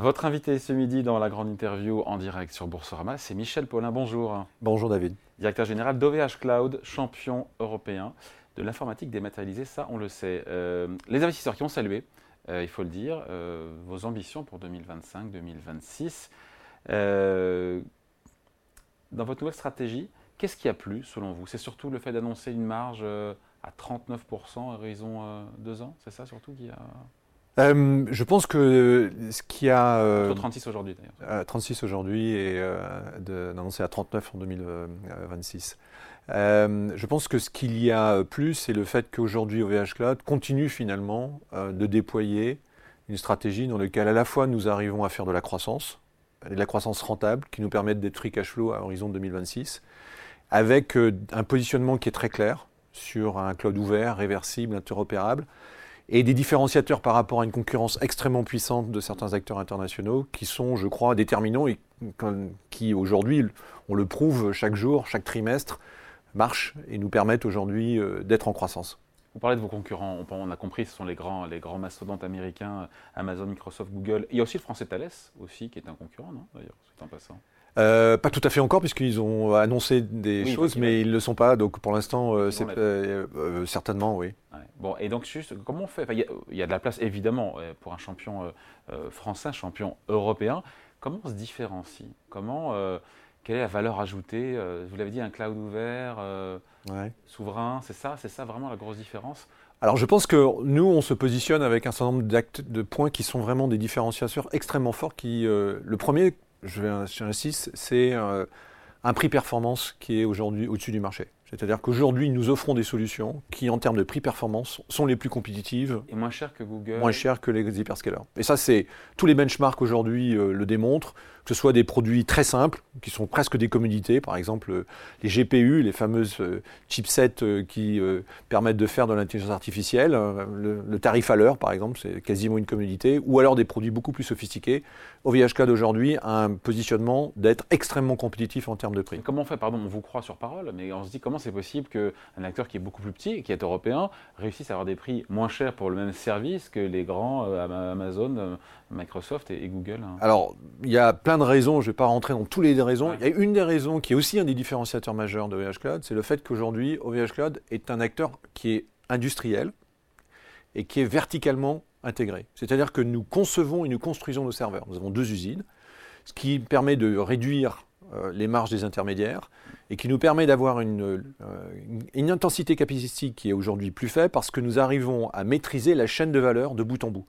Votre invité ce midi dans la grande interview en direct sur Boursorama, c'est Michel Paulin. Bonjour. Bonjour David. Directeur général d'OVH Cloud, champion européen de l'informatique dématérialisée, ça on le sait. Euh, les investisseurs qui ont salué, euh, il faut le dire, euh, vos ambitions pour 2025-2026. dans votre nouvelle stratégie, qu'est-ce qui a plu selon vous? C'est surtout le fait d'annoncer une marge à 39% à horizon deux ans, c'est ça surtout qui a... Euh, je pense que ce qui a. Euh, 36 aujourd'hui d'ailleurs. 36 aujourd'hui et euh, d'annoncer à 39 en 2026. Euh, je pense que ce qu'il y a plus, c'est le fait qu'aujourd'hui OVH Cloud continue finalement de déployer une stratégie dans laquelle à la fois nous arrivons à faire de la croissance, de la croissance rentable qui nous permet d'être free cash flow à horizon 2026, avec un positionnement qui est très clair sur un cloud ouvert, réversible, interopérable et des différenciateurs par rapport à une concurrence extrêmement puissante de certains acteurs internationaux qui sont, je crois, déterminants et qui aujourd'hui, on le prouve chaque jour, chaque trimestre, marchent et nous permettent aujourd'hui euh, d'être en croissance. Vous parlez de vos concurrents, on a compris, ce sont les grands, les grands mastodontes américains, Amazon, Microsoft, Google. Il y a aussi le français Thales, aussi, qui est un concurrent, non D'ailleurs, c'est en passant? Euh, pas tout à fait encore, puisqu'ils ont annoncé des choses, mais ils ne le sont pas. Donc pour l'instant, euh, c'est euh, certainement, oui. Bon, et donc juste, comment on fait? Il y, a de la place, évidemment, pour un champion français, un champion européen. Comment on se différencie? Comment Quelle est la valeur ajoutée? Vous l'avez dit, un cloud ouvert, souverain, c'est ça? C'est ça vraiment la grosse différence? Alors je pense que nous, on se positionne avec un certain nombre de points qui sont vraiment des différenciateurs extrêmement forts. Qui, le premier, j'insiste, c'est euh, un prix performance qui est aujourd'hui au-dessus du marché. C'est-à-dire qu'aujourd'hui, nous offrons des solutions qui, en termes de prix performance, sont les plus compétitives. Et moins chères que Google. Moins chères que les hyperscalers. Et ça, c'est tous les benchmarks aujourd'hui euh, le démontrent que ce soit des produits très simples, qui sont presque des commodités, par exemple euh, les GPU, les fameuses euh, chipsets qui permettent de faire de l'intelligence artificielle, le, tarif à l'heure, par exemple, c'est quasiment une commodité, ou alors des produits beaucoup plus sophistiqués. OVH Cloud aujourd'hui a un positionnement d'être extrêmement compétitif en termes de prix. comment on fait? Pardon, on vous croit sur parole, mais on se dit comment c'est possible qu'un acteur qui est beaucoup plus petit, qui est européen, réussisse à avoir des prix moins chers pour le même service que les grands Amazon, Microsoft et, Google hein Alors, il y a plein de raisons, je ne vais pas rentrer dans toutes les raisons. Il y a une des raisons qui est aussi un des différenciateurs majeurs de OVH Cloud, c'est le fait qu'aujourd'hui, OVH Cloud est un acteur qui est industriel et qui est verticalement intégré. C'est-à-dire que nous concevons et nous construisons nos serveurs. Nous avons deux usines, ce qui permet de réduire euh, les marges des intermédiaires et qui nous permet d'avoir une, euh, une intensité capacité qui est aujourd'hui plus faible parce que nous arrivons à maîtriser la chaîne de valeur de bout en bout.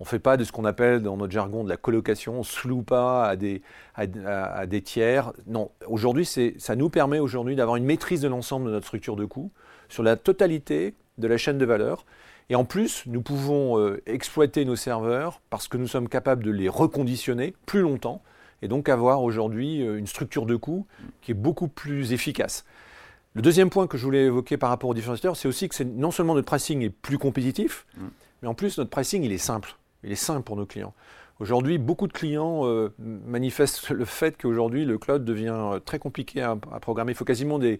On ne fait pas de ce qu'on appelle dans notre jargon de la colocation, on ne se loue pas à des, à, des tiers. Non, aujourd'hui, ça nous permet aujourd'hui d'avoir une maîtrise de l'ensemble de notre structure de coûts sur la totalité de la chaîne de valeur. Et en plus, nous pouvons euh, exploiter nos serveurs parce que nous sommes capables de les reconditionner plus longtemps et donc avoir aujourd'hui euh, une structure de coûts qui est beaucoup plus efficace. Le deuxième point que je voulais évoquer par rapport aux différenciateurs, c'est aussi que non seulement notre pricing est plus compétitif, mm. mais en plus notre pricing il est simple. Il est simple pour nos clients. Aujourd'hui, beaucoup de clients euh, manifestent le fait qu'aujourd'hui, le cloud devient euh, très compliqué à, programmer. Il faut quasiment de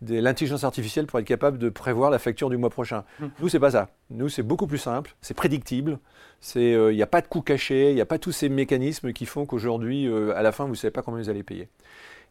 l'intelligence artificielle pour être capable de prévoir la facture du mois prochain. Nous, mmh. Nous, c'est pas ça. Nous, c'est beaucoup plus simple, c'est prédictible. Euh, il n'y a pas de coûts cachés, il n'y a pas tous ces mécanismes qui font qu'aujourd'hui, à la fin, vous ne savez pas combien vous allez payer.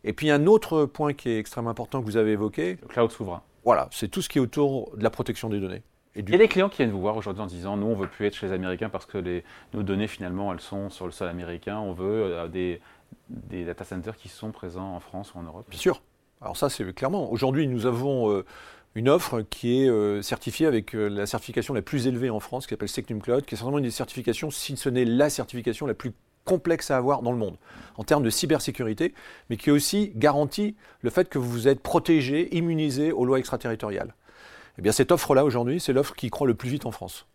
Et puis, un autre point qui est extrêmement important que vous avez évoqué. Le cloud souverain. Voilà, c'est tout ce qui est autour de la protection des données. Il y a des clients qui viennent vous voir aujourd'hui en disant nous on veut plus être chez les Américains parce que les, nos données finalement elles sont sur le sol américain, on veut euh, des, des, data centers qui sont présents en France ou en Europe. Bien sûr. Alors ça c'est clairement. Aujourd'hui nous avons euh, une offre qui est euh, certifiée avec la certification la plus élevée en France qui s'appelle Secnum Cloud, qui est certainement une des certifications, si ce n'est la certification la plus complexe à avoir dans le monde en termes de cybersécurité, mais qui aussi garantit le fait que vous êtes protégé, immunisé aux lois extraterritoriales. Eh bien, cette offre-là, aujourd'hui, c'est l'offre qui croît le plus vite en France.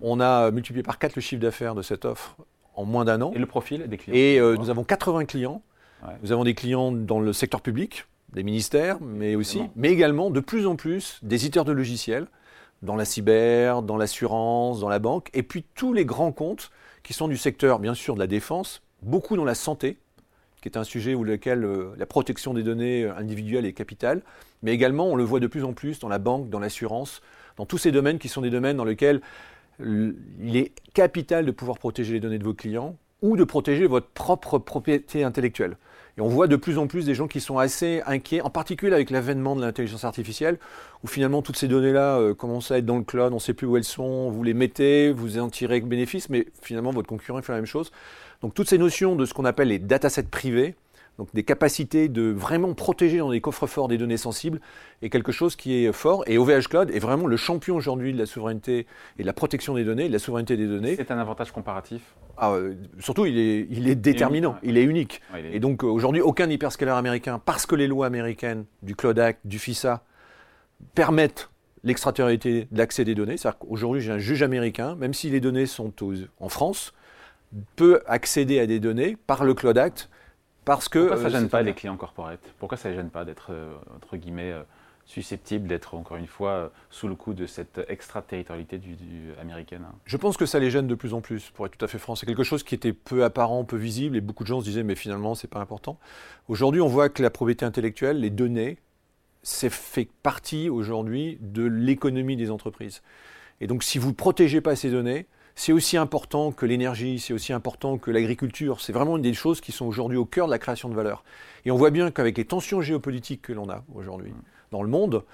On a multiplié par 4 le chiffre d'affaires de cette offre en moins d'un an. Et le profil des clients Et euh, nous avons 80 clients. Nous avons des clients dans le secteur public, des ministères, mais aussi, mais également de plus en plus des éditeurs de logiciels dans la cyber, dans l'assurance, dans la banque, et puis tous les grands comptes qui sont du secteur, bien sûr, de la défense, beaucoup dans la santé, qui est un sujet où lequel euh, la protection des données individuelles est capitale, mais également on le voit de plus en plus dans la banque, dans l'assurance, dans tous ces domaines qui sont des domaines dans lesquels il est capital de pouvoir protéger les données de vos clients ou de protéger votre propre propriété intellectuelle. Et on voit de plus en plus des gens qui sont assez inquiets, en particulier avec l'avènement de l'intelligence artificielle, où finalement toutes ces données-là euh, commencent à être dans le cloud, on ne sait plus où elles sont, vous les mettez, vous en tirez bénéfice, mais finalement votre concurrent fait la même chose. Donc toutes ces notions de ce qu'on appelle les datasets privés, donc des capacités de vraiment protéger dans des coffres forts des données sensibles est quelque chose qui est fort. Et OVH Cloud est vraiment le champion aujourd'hui de la souveraineté et de la protection des données, de la souveraineté des données. C'est un avantage comparatif? Ah, euh, Surtout, il est, il est déterminant, il est unique. Et donc aujourd'hui, aucun hyperscaler américain, parce que les lois américaines du Cloud Act, du FISA, permettent l'extraterritorialité de l'accès des données. C'est-à-dire qu'aujourd'hui, j'ai un juge américain, même si les données sont en France, peut accéder à des données par le Cloud Act parce que, Pourquoi ça ne euh, gêne pas les clients corporate Pourquoi ça ne gêne pas d'être, euh, entre guillemets, euh, susceptible d'être, encore une fois, sous le coup de cette extraterritorialité du, américaine Je pense que ça les gêne de plus en plus, pour être tout à fait franc. C'est quelque chose qui était peu apparent, peu visible, et beaucoup de gens se disaient, mais finalement, c'est pas important. Aujourd'hui, on voit que la propriété intellectuelle, les données, c'est fait partie aujourd'hui de l'économie des entreprises. Et donc, si vous ne protégez pas ces données, c'est aussi important que l'énergie, c'est aussi important que l'agriculture. C'est vraiment une des choses qui sont aujourd'hui au cœur de la création de valeur. Et on voit bien qu'avec les tensions géopolitiques que l'on a aujourd'hui mm. dans le monde,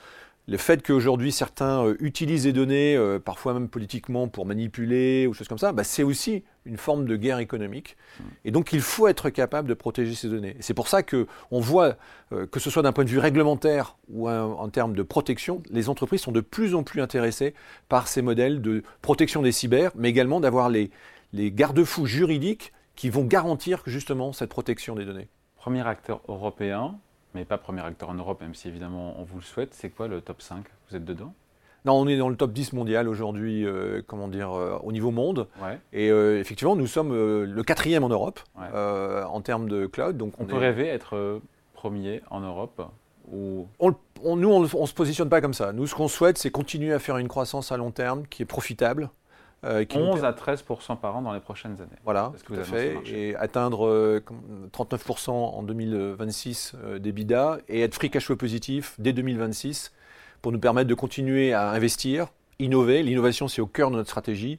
le fait qu'aujourd'hui certains euh, utilisent les données, euh, parfois même politiquement, pour manipuler ou choses comme ça, bah, c'est aussi une forme de guerre économique. Et donc il faut être capable de protéger ces données. C'est pour ça qu'on voit, euh, que ce soit d'un point de vue réglementaire ou en termes de protection, les entreprises sont de plus en plus intéressées par ces modèles de protection des cyber, mais également d'avoir les, les garde-fous juridiques qui vont garantir justement cette protection des données. Premier acteur européen, mais pas premier acteur en Europe, même si évidemment on vous le souhaite. C'est quoi le top 5 Vous êtes dedans? Non, on est dans le top 10 mondial aujourd'hui, euh, comment dire, euh, au niveau monde. Et euh, effectivement, nous sommes le quatrième en Europe en termes de cloud. Donc on, peut rêver être premier en Europe ou... Nous, on ne se positionne pas comme ça. Nous, ce qu'on souhaite, c'est continuer à faire une croissance à long terme qui est profitable, 11 euh, à 13 par an dans les prochaines années. Voilà, ce que tout à fait. Et atteindre 39% euh, en 2026 euh, d'EBITDA et être free cash flow positif dès 2026 pour nous permettre de continuer à investir, innover. L'innovation, c'est au cœur de notre stratégie.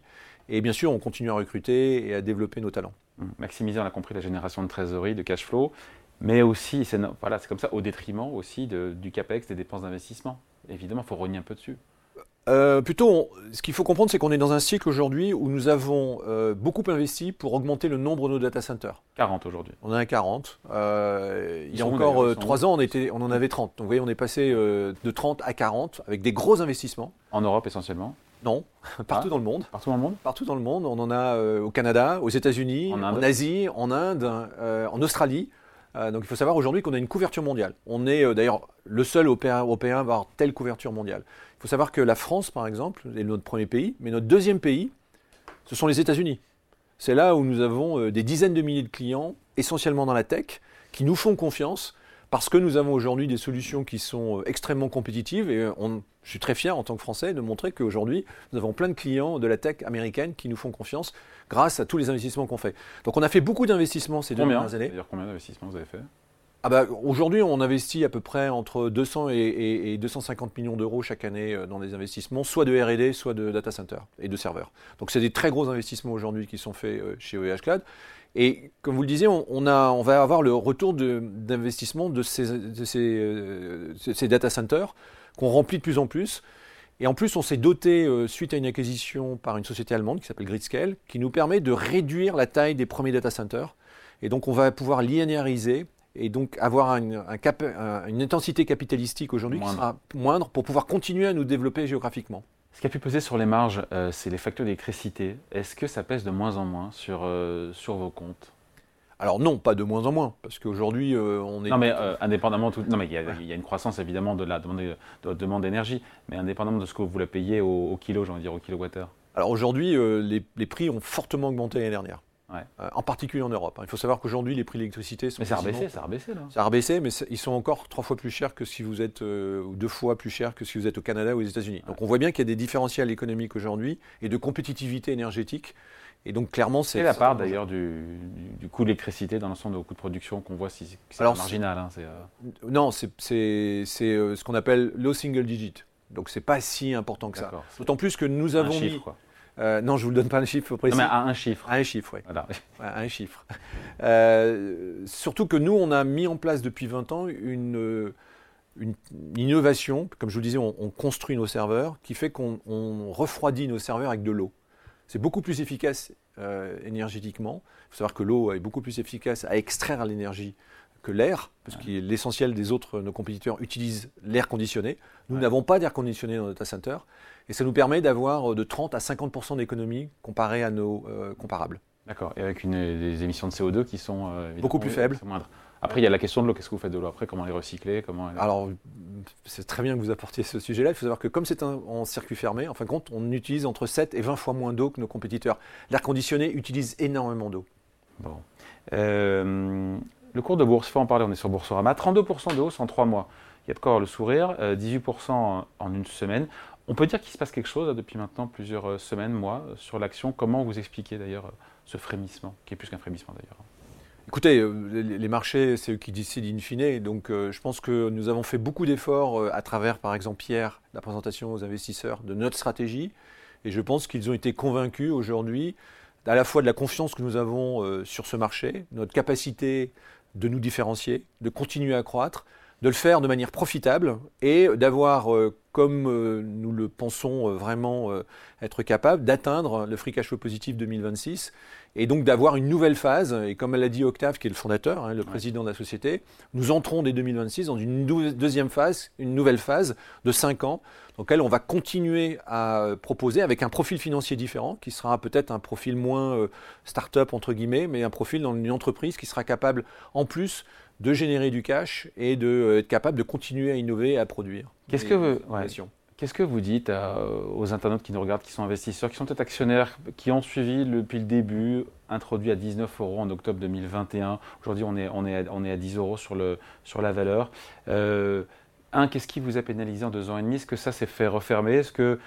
Et bien sûr, on continue à recruter et à développer nos talents. Mmh. Maximiser, on a compris, la génération de trésorerie, de cash flow, mais aussi, c'est voilà, comme ça, au détriment aussi du CAPEX, des dépenses d'investissement. Évidemment, il faut rogner un peu dessus. Euh, plutôt, ce qu'il faut comprendre, c'est qu'on est dans un cycle aujourd'hui où nous avons euh, beaucoup investi pour augmenter le nombre de nos data centers. 40 aujourd'hui. On en a 40. Euh, il y a encore 3 ans, on, était, on en avait 30. Donc vous voyez, on est passé de 30 à 40 avec des gros investissements. En Europe essentiellement Non, partout ah. dans le monde. Partout dans le monde Partout dans le monde. On en a au Canada, aux États-Unis, en, en, Asie, en Inde, en Australie. Donc il faut savoir aujourd'hui qu'on a une couverture mondiale. On est d'ailleurs le seul européen, européen à avoir telle couverture mondiale. Il faut savoir que la France, par exemple, est notre premier pays, mais notre deuxième pays, ce sont les États-Unis. C'est là où nous avons euh, des dizaines de milliers de clients, essentiellement dans la tech, qui nous font confiance parce que nous avons aujourd'hui des solutions qui sont euh, extrêmement compétitives et euh, je suis très fier en tant que Français de montrer qu'aujourd'hui, nous avons plein de clients de la tech américaine qui nous font confiance grâce à tous les investissements qu'on fait. Donc on a fait beaucoup d'investissements ces deux dernières années. Combien d'investissements vous avez fait? Ah bah, Aujourd'hui, on investit à peu près entre 200 et, 250 millions d'euros chaque année euh, dans des investissements, soit de RD, soit de data center et de serveurs. Donc c'est des très gros investissements aujourd'hui qui sont faits chez OVH Cloud. Et comme vous le disiez, on, a, on va avoir le retour d'investissement de, ces, euh, ces, data centers qu'on remplit de plus en plus. Et en plus, on s'est doté, suite à une acquisition par une société allemande qui s'appelle Gridscale, qui nous permet de réduire la taille des premiers data centers. Et donc, on va pouvoir linéariser et donc avoir une, une intensité capitalistique aujourd'hui qui sera moindre pour pouvoir continuer à nous développer géographiquement. Ce qui a pu peser sur les marges, euh, c'est les factures d'électricité. Est-ce que ça pèse de moins en moins sur, euh, sur vos comptes? Alors non, pas de moins en moins, parce qu'aujourd'hui euh, on est. Non mais indépendamment, tout... non mais il y, a une croissance évidemment de la demande, de demande d'énergie, mais indépendamment de ce que vous la payez au, au kilo, j'ai envie de dire au kilowattheure. Alors aujourd'hui, les, les, prix ont fortement augmenté l'année dernière. Euh, en particulier en Europe. Hein. Il faut savoir qu'aujourd'hui, les prix de l'électricité sont. Mais ça a rebaissé, ça a rebaissé là. Ça a rebaissé, mais ils sont encore trois fois plus chers que si vous êtes, euh, ou deux fois plus chers que si vous êtes au Canada ou aux États-Unis. Donc on voit bien qu'il y a des différentiels économiques aujourd'hui et de compétitivité énergétique. Et donc clairement, c'est. la part d'ailleurs du, coût de l'électricité dans l'ensemble de coûts de production qu'on voit si c'est marginal. Hein, euh. Non, c'est ce qu'on appelle low single digit. Donc c'est pas si important que ça. D'autant plus que nous avons mis. Euh, non, je ne vous le donne pas un chiffre précis. Non, mais à un chiffre. À un chiffre, oui. Voilà. À un chiffre. Euh, surtout que nous, on a mis en place depuis 20 ans une, une innovation. Comme je vous disais, on, construit nos serveurs qui fait qu'on refroidit nos serveurs avec de l'eau. C'est beaucoup plus efficace euh, énergétiquement. Il faut savoir que l'eau est beaucoup plus efficace à extraire l'énergie que l'air, parce que l'essentiel des autres, nos compétiteurs, utilisent l'air conditionné. Nous n'avons pas d'air conditionné dans notre data center, et ça nous permet d'avoir euh, de 30 à 50% d'économie comparé à nos euh, comparables. D'accord, et avec une, des émissions de CO2 qui sont beaucoup plus faibles. Moindres. Après, il y a la question de l'eau. Qu'est-ce que vous faites de l'eau après? Comment les recycler comment Alors, c'est très bien que vous apportiez ce sujet-là. Il faut savoir que comme c'est en circuit fermé, en fin de compte, on utilise entre 7 et 20 fois moins d'eau que nos compétiteurs. L'air conditionné utilise énormément d'eau. Bon. Euh, le cours de bourse, il faut en parler, on est sur Boursorama. 32% de hausse en 3 mois. Il y a de quoi le sourire. 18% euh, en une semaine. On peut dire qu'il se passe quelque chose depuis maintenant plusieurs euh, semaines, mois, sur l'action. Comment vous expliquez d'ailleurs ce frémissement, qui est plus qu'un frémissement d'ailleurs Écoutez, les marchés, c'est eux qui décident in fine. Donc, je pense que nous avons fait beaucoup d'efforts à travers, par exemple, Pierre, la présentation aux investisseurs de notre stratégie. Et je pense qu'ils ont été convaincus aujourd'hui à la fois de la confiance que nous avons sur ce marché, notre capacité de nous différencier, de continuer à croître, de le faire de manière profitable et d'avoir, euh, comme euh, nous le pensons euh, vraiment être capable, d'atteindre le free cash flow positif 2026 et donc d'avoir une nouvelle phase. Et comme l'a dit Octave, qui est le fondateur, hein, le président de la société, nous entrons dès 2026 dans une deuxième phase, une nouvelle phase de 5 ans, dans laquelle on va continuer à proposer avec un profil financier différent, qui sera peut-être un profil moins start-up, entre guillemets, mais un profil dans une entreprise qui sera capable, en plus, de générer du cash et d'être euh, capable de continuer à innover et à produire. Qu'est-ce que vous, Qu'est-ce que vous dites aux internautes qui nous regardent, qui sont investisseurs, qui sont peut-être actionnaires, qui ont suivi depuis le début, introduit à 19 euros en octobre 2021. Aujourd'hui, on est, on, est à, on est à 10 euros sur, le, sur la valeur. Euh, un, qu'est-ce qui vous a pénalisé en deux ans et demi? Est-ce que ça s'est fait refermer? Est-ce que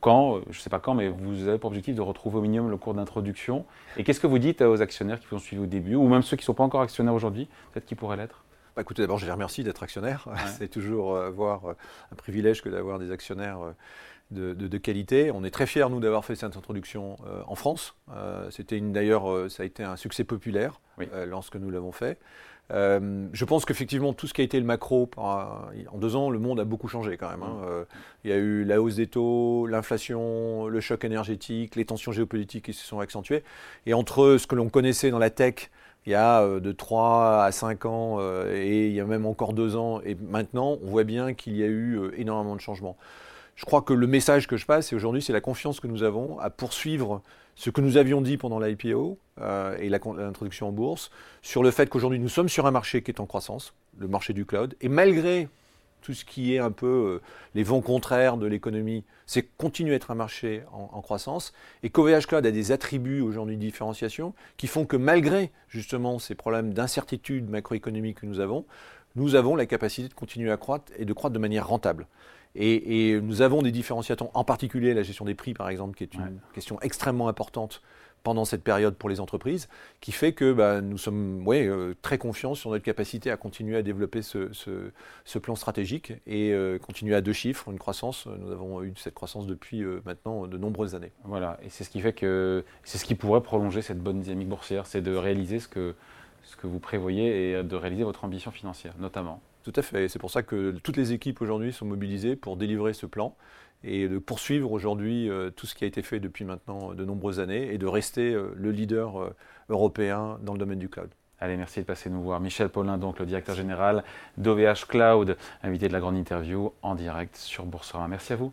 quand, euh, je ne sais pas quand, mais vous avez pour objectif de retrouver au minimum le cours d'introduction. Et qu'est-ce que vous dites aux actionnaires qui vous ont suivi au début, ou même ceux qui ne sont pas encore actionnaires aujourd'hui, peut-être qui pourraient l'être? Bah, écoutez, d'abord, je les remercie d'être actionnaire. C'est toujours euh, avoir euh, un privilège que d'avoir des actionnaires de, qualité. On est très fiers, nous, d'avoir fait cette introduction en France. C'était d'ailleurs, ça a été un succès populaire lorsque nous l'avons fait. Euh, je pense qu'effectivement, tout ce qui a été le macro, en deux ans, le monde a beaucoup changé quand même. Hein. Mm. Euh, il y a eu la hausse des taux, l'inflation, le choc énergétique, les tensions géopolitiques qui se sont accentuées. Et entre ce que l'on connaissait dans la tech il y a euh, de 3 à 5 ans et il y a même encore 2 ans, et maintenant, on voit bien qu'il y a eu énormément de changements. Je crois que le message que je passe aujourd'hui, c'est la confiance que nous avons à poursuivre ce que nous avions dit pendant l'IPO euh, et l'introduction en bourse, sur le fait qu'aujourd'hui nous sommes sur un marché qui est en croissance, le marché du cloud, et malgré tout ce qui est un peu euh, les vents contraires de l'économie, c'est continuer à être un marché en, croissance, et qu'OVH Cloud a des attributs aujourd'hui de différenciation qui font que malgré justement ces problèmes d'incertitude macroéconomique que nous avons, nous avons la capacité de continuer à croître et de croître de manière rentable. Et, nous avons des différenciateurs, en particulier la gestion des prix, par exemple, qui est une question extrêmement importante pendant cette période pour les entreprises, qui fait que bah, nous sommes euh, très confiants sur notre capacité à continuer à développer ce, plan stratégique et euh, continuer à deux chiffres, une croissance. Nous avons eu cette croissance depuis euh, maintenant de nombreuses années. Voilà, et c'est ce qui fait que c'est ce qui pourrait prolonger cette bonne dynamique boursière, c'est de réaliser ce que, ce que vous prévoyez et de réaliser votre ambition financière, notamment. Tout à fait. C'est pour ça que toutes les équipes aujourd'hui sont mobilisées pour délivrer ce plan et de poursuivre aujourd'hui euh, tout ce qui a été fait depuis maintenant de nombreuses années et de rester euh, le leader euh, européen dans le domaine du cloud. Allez, merci de passer nous voir. Michel Paulin, donc le directeur général d'OVH Cloud, invité de la grande interview en direct sur Boursorama. Merci à vous.